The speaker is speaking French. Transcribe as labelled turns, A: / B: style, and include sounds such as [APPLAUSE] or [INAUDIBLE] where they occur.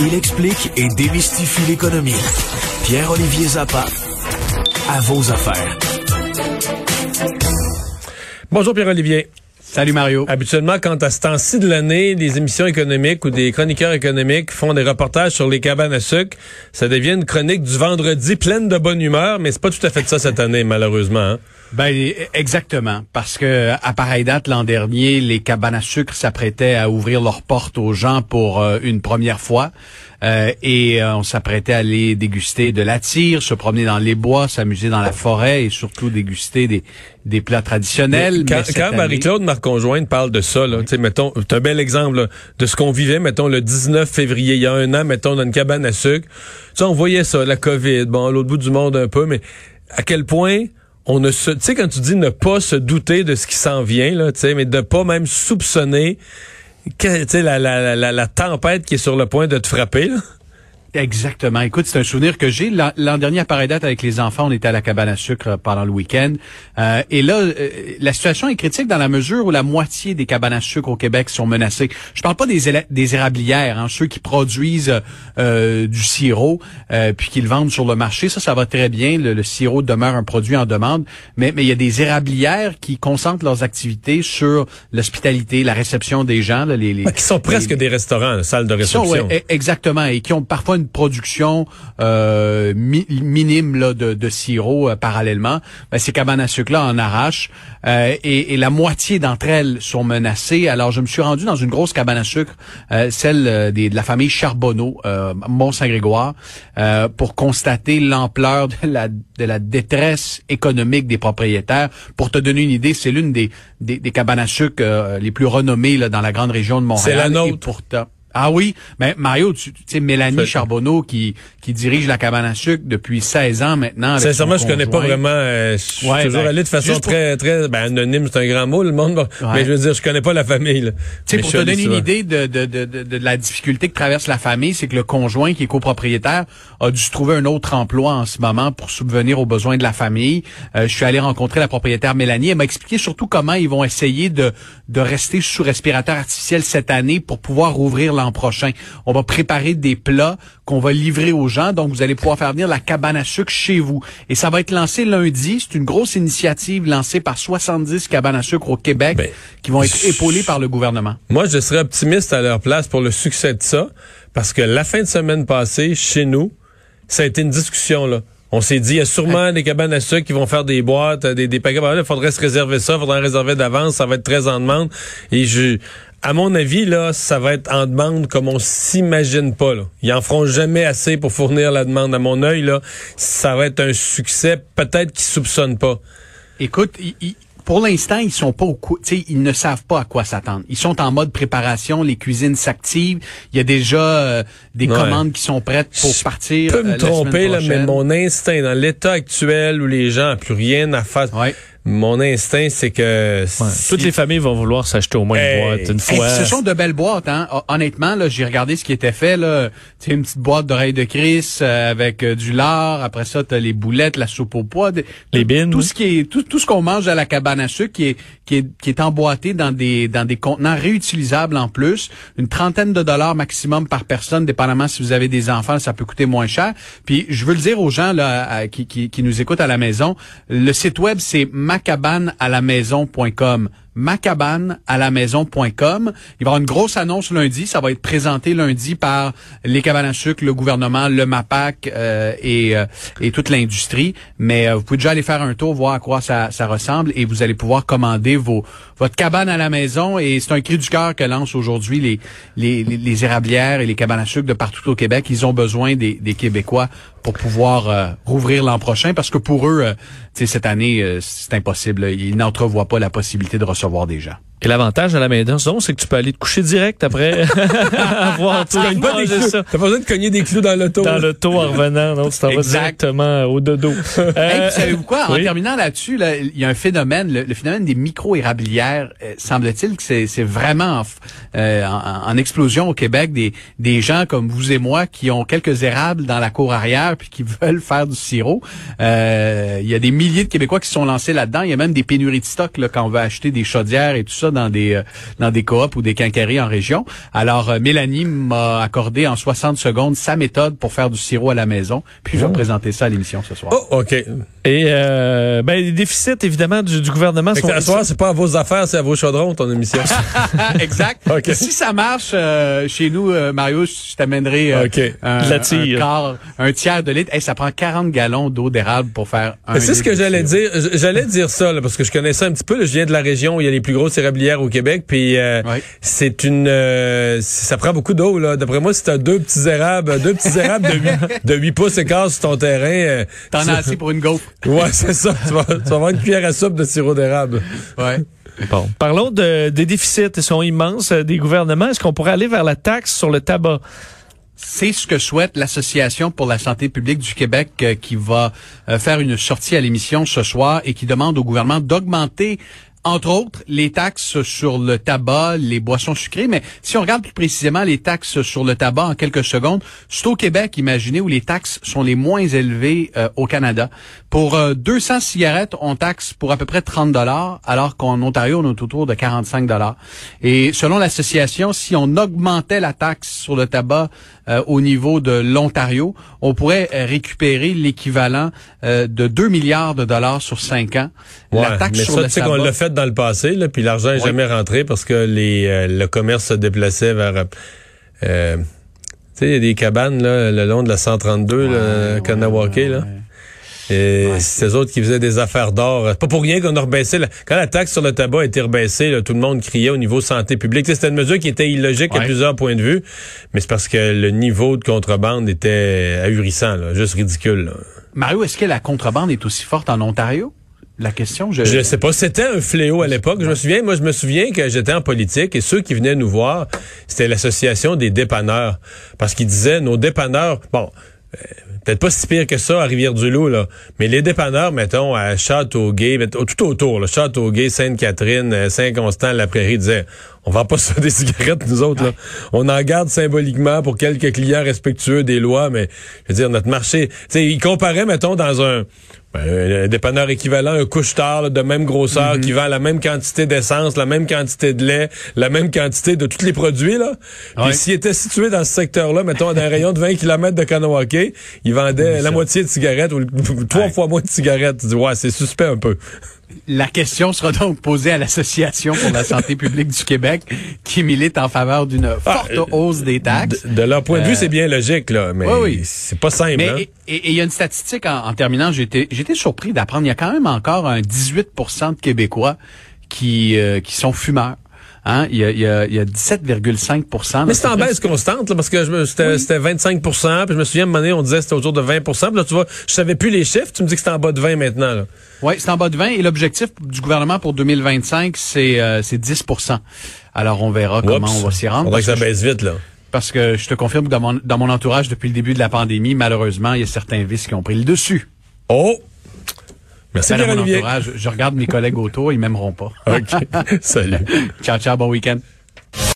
A: Il explique et démystifie l'économie. Pierre-Olivier Zappa, à vos affaires.
B: Bonjour Pierre-Olivier.
C: Salut Mario.
B: Habituellement, quand à ce temps-ci de l'année, des émissions économiques ou des chroniqueurs économiques font des reportages sur les cabanes à sucre, ça devient une chronique du vendredi pleine de bonne humeur, mais c'est pas tout à fait ça cette année, malheureusement. Hein?
C: Ben exactement, parce que à pareille date l'an dernier, les cabanes à sucre s'apprêtaient à ouvrir leurs portes aux gens pour euh, une première fois, euh, et euh, on s'apprêtait à aller déguster de la tire, se promener dans les bois, s'amuser dans la forêt et surtout déguster des des plats traditionnels.
B: quand, quand Marie-Claude Marc-Conjointe parle de ça, là, oui. mettons, c'est un bel exemple de ce qu'on vivait, mettons le 19 février il y a un an, mettons dans une cabane à sucre. Tu on voyait ça, la COVID, bon, à l'autre bout du monde un peu, mais à quel point on ne se, tu sais, quand tu dis ne pas se douter de ce qui s'en vient, là, tu sais, mais de pas même soupçonner, la, la, la, la, tempête qui est sur le point de te frapper, là.
C: Exactement. Écoute, c'est un souvenir que j'ai. L'an dernier, à pareille date, avec les enfants, on était à la cabane à sucre pendant le week-end. Euh, et là, euh, la situation est critique dans la mesure où la moitié des cabanes à sucre au Québec sont menacées. Je parle pas des, des érablières, hein, ceux qui produisent euh, du sirop euh, puis qui le vendent sur le marché. Ça, ça va très bien. Le, le, sirop demeure un produit en demande. Mais, mais il y a des érablières qui concentrent leurs activités sur l'hospitalité, la réception des gens. Là, les, les,
B: qui sont presque
C: les,
B: des restaurants, une salle de réception.
C: Sont, ouais, exactement. Et qui ont parfois une production euh, mi minime là, de, de sirop euh, parallèlement, ben, ces cabanes à sucre-là en arrachent euh, et, et, la moitié d'entre elles sont menacées. Alors, je me suis rendu dans une grosse cabane à sucre, euh, celle des, de la famille Charbonneau, Mont-Saint-Grégoire, pour constater l'ampleur de la, de la détresse économique des propriétaires. Pour te donner une idée, c'est l'une des, des, des, cabanes à sucre les plus renommées là, dans la grande région de Montréal.
B: C'est la nôtre.
C: Et pourtant, ah oui, mais Mario, tu sais Mélanie Charbonneau qui qui dirige la cabane à sucre depuis 16 ans maintenant.
B: Sincèrement, je connais pas vraiment. Euh, je suis
C: ouais,
B: toujours
C: ben,
B: allé de façon
C: pour...
B: très très ben, anonyme, c'est un grand mot le monde. Ouais. Mais je veux dire, je connais pas la famille.
C: Tu sais, pour te donner une idée de, de, de, de, de la difficulté que traverse la famille, c'est que le conjoint qui est copropriétaire a dû se trouver un autre emploi en ce moment pour subvenir aux besoins de la famille. Euh, je suis allé rencontrer la propriétaire Mélanie. Elle m'a expliqué surtout comment ils vont essayer de de rester sous respirateur artificiel cette année pour pouvoir rouvrir l'an prochain on va préparer des plats qu'on va livrer aux gens. Donc, vous allez pouvoir faire venir la cabane à sucre chez vous. Et ça va être lancé lundi. C'est une grosse initiative lancée par 70 cabanes à sucre au Québec ben, qui vont être épaulées par le gouvernement.
B: Moi, je serais optimiste à leur place pour le succès de ça parce que la fin de semaine passée, chez nous, ça a été une discussion, là. On s'est dit, il y a sûrement des cabanes à sucre qui vont faire des boîtes, des, des paquets. Il faudrait se réserver ça, il faudrait en réserver d'avance, ça va être très en demande. Et je, à mon avis, là, ça va être en demande comme on s'imagine pas. Là. Ils en feront jamais assez pour fournir la demande. À mon œil, là, ça va être un succès peut-être qu'ils soupçonnent pas.
C: Écoute, il, pour l'instant, ils sont pas au cou ils ne savent pas à quoi s'attendre. Ils sont en mode préparation, les cuisines s'activent, il y a déjà euh, des ouais. commandes qui sont prêtes pour
B: je
C: partir.
B: Je peux me
C: euh,
B: tromper là, mais mon instinct dans l'état actuel où les gens n'ont plus rien à faire.
C: Ouais.
B: Mon instinct, c'est que
D: ouais. si... toutes les familles vont vouloir s'acheter au moins
B: hey,
D: une boîte une fois.
C: Hey, ce sont de belles boîtes, hein. Honnêtement, là, j'ai regardé ce qui était fait là. Tu une petite boîte d'oreilles de Chris euh, avec euh, du lard. Après ça, t'as les boulettes, la soupe au pois, de,
D: les bines.
C: Tout ce qui est tout, tout ce qu'on mange à la cabane à sucre qui est qui est qui est emboîté dans des dans des contenants réutilisables en plus. Une trentaine de dollars maximum par personne, dépendamment si vous avez des enfants, ça peut coûter moins cher. Puis je veux le dire aux gens là à, qui, qui qui nous écoutent à la maison, le site web c'est macabane à la maison.com macabane à la maison.com. Il va y avoir une grosse annonce lundi. Ça va être présenté lundi par les cabanes à sucre, le gouvernement, le MAPAC euh, et, euh, et toute l'industrie. Mais euh, vous pouvez déjà aller faire un tour, voir à quoi ça, ressemble et vous allez pouvoir commander vos votre cabane à la maison. Et c'est un cri du cœur que lancent aujourd'hui les, les, les, érablières et les cabanes à sucre de partout au Québec. Ils ont besoin des, des Québécois pour pouvoir euh, rouvrir l'an prochain parce que pour eux, cette année, c'est impossible. Ils n'entrevoient pas la possibilité de des gens.
D: Et l'avantage à la maison, c'est que tu peux aller te coucher direct après [LAUGHS] avoir tout
B: tu pas ça. T'as pas besoin de cogner des clous dans l'auto.
D: Dans l'auto en revenant, non, tu t'en vas directement au dodo. [LAUGHS]
C: Euh, hey, savez-vous quoi? En oui. terminant là-dessus, là, il y a un phénomène, le, le phénomène des micro-érablières, euh, semble-t-il que c'est vraiment euh, en, en, explosion au Québec, des, des gens comme vous et moi qui ont quelques érables dans la cour arrière puis qui [LAUGHS] veulent faire du sirop. il y a des milliers de Québécois qui se sont lancés là-dedans. Il y a même des pénuries de stock là, quand on veut acheter des chaudières et tout ça ça dans des euh, dans des coops ou des quincailleries en région. Alors, euh, Mélanie m'a accordé en 60 secondes sa méthode pour faire du sirop à la maison. Puis je vais
B: Oh.
C: présenter ça à l'émission ce soir.
B: Oh, OK.
D: Et euh, ben, les déficits, évidemment, du, du gouvernement sont...
B: à soir, c'est pas à vos affaires, c'est à vos chaudrons, ton émission. [LAUGHS]
C: exact. [LAUGHS]
B: OK.
C: Si ça marche euh, chez nous, euh, Mario, je t'amènerai euh,
B: OK.
C: un, un quart, un tiers de litre. Hey, ça prend 40 gallons d'eau d'érable pour faire un
B: Mais C'est ce que j'allais dire. J'allais dire ça, là, parce que je connaissais un petit peu. là. je viens de la région où il y a les plus grosses au Québec. Puis euh, c'est une... euh, ça prend beaucoup d'eau. là. D'après moi, si t'as deux petits érables, deux petits érables de 8, [LAUGHS] de 8 pouces et quart sur ton terrain... euh,
C: T'en as assez pour une gaufre. [LAUGHS]
B: Ouais, c'est ça. Tu vas, tu vas avoir une cuillère à soupe de sirop d'érable.
C: Ouais.
D: Bon. Parlons de, des déficits. Ils sont immenses euh, des gouvernements. Est-ce qu'on pourrait aller vers la taxe sur le tabac?
C: C'est ce que souhaite l'Association pour la santé publique du Québec euh, qui va euh, faire une sortie à l'émission ce soir et qui demande au gouvernement d'augmenter entre autres, les taxes sur le tabac, les boissons sucrées, mais si on regarde plus précisément les taxes sur le tabac en quelques secondes, c'est au Québec, imaginez, où les taxes sont les moins élevées euh, au Canada. Pour euh, 200 cigarettes, on taxe pour à peu près 30 dollars, alors qu'en Ontario, on est autour de 45 dollars. Et selon l'association, si on augmentait la taxe sur le tabac euh, au niveau de l'Ontario, on pourrait euh, récupérer l'équivalent euh, de 2 milliards de dollars sur 5 ans.
B: Ouais,
C: la taxe
B: mais
C: sur
B: ça,
C: le tabac-
B: fait dans le passé, là, puis l'argent n'est
C: Ouais.
B: jamais rentré parce que les, euh, le commerce se déplaçait vers... euh, tu sais, il y a des cabanes là, le long de la 132, là,
C: Ouais,
B: Kanawake,
C: ouais,
B: là.
C: ouais.
B: Et c'est eux autres qui faisaient des affaires d'or. C'est pas pour rien qu'on a rebaissé. la- Quand la taxe sur le tabac a été rebaissée, là, tout le monde criait au niveau santé publique. C'était une mesure qui était illogique à
C: Ouais.
B: plusieurs points de vue, mais c'est parce que le niveau de contrebande était ahurissant, là, juste ridicule. là.
C: Mario, est-ce que la contrebande est aussi forte en Ontario? La question, je...
B: Je sais pas, c'était un fléau à l'époque. Je me souviens, moi, je me souviens que j'étais en politique et ceux qui venaient nous voir, c'était l'association des dépanneurs. Parce qu'ils disaient, nos dépanneurs, bon, euh, peut-être pas si pire que ça à Rivière-du-Loup, là, mais les dépanneurs, mettons, à Châteauguay, tout autour, là, Châteauguay, Sainte-Catherine, euh, Saint-Constant, La Prairie, disaient, on vend pas ça des [LAUGHS] cigarettes, nous autres, là. On en garde symboliquement pour quelques clients respectueux des lois, mais, je veux dire, notre marché, tu sais, ils comparaient, mettons, dans un, ben, un dépanneur équivalent, un couche-tard de même grosseur qui vend la même quantité d'essence, la même quantité de lait, la même quantité de tous les produits. Là. Puis
C: Ouais.
B: s'il était situé dans ce secteur-là, mettons, dans un rayon de 20 km de Kanawake, il vendait la moitié de cigarettes ou [LAUGHS] trois fois moins de cigarettes. Tu dis, ouais, c'est suspect un peu.
C: La question sera donc posée à l'Association pour la santé publique du Québec qui milite en faveur d'une forte
B: euh,
C: hausse des taxes.
B: De, de leur point de vue,
C: Euh,
B: c'est bien logique, là, mais
C: oui, oui.
B: c'est pas simple.
C: Mais
B: hein.
C: et- il y a une statistique en, en terminant, j'étais j'étais surpris d'apprendre il y a quand même encore un 18% de Québécois qui euh, qui sont fumeurs. Hein, il y a, il y a, il y a 17,5
B: Mais c'est en baisse constante, là, parce que c'était c'était 25% puis je me souviens, à un moment donné, on disait que c'était autour de 20% puis là, tu vois, je savais plus les chiffres, tu me dis que c'était en bas de 20 maintenant, là.
C: Oui, c'est en bas de 20 et l'objectif du gouvernement pour 2025, c'est euh, c'est 10% Alors on verra comment on va s'y rendre.
B: Faudrait que ça
C: que
B: baisse vite, là.
C: Parce que je te confirme que dans mon, dans mon entourage, depuis le début de la pandémie, malheureusement, il y a certains vices qui ont pris le dessus.
B: Oh! Merci, Pierre-Olivier.
C: entourage, je regarde mes collègues autour, ils m'aimeront pas. [LAUGHS]
B: OK. Salut.
C: ciao, ciao, bon week-end.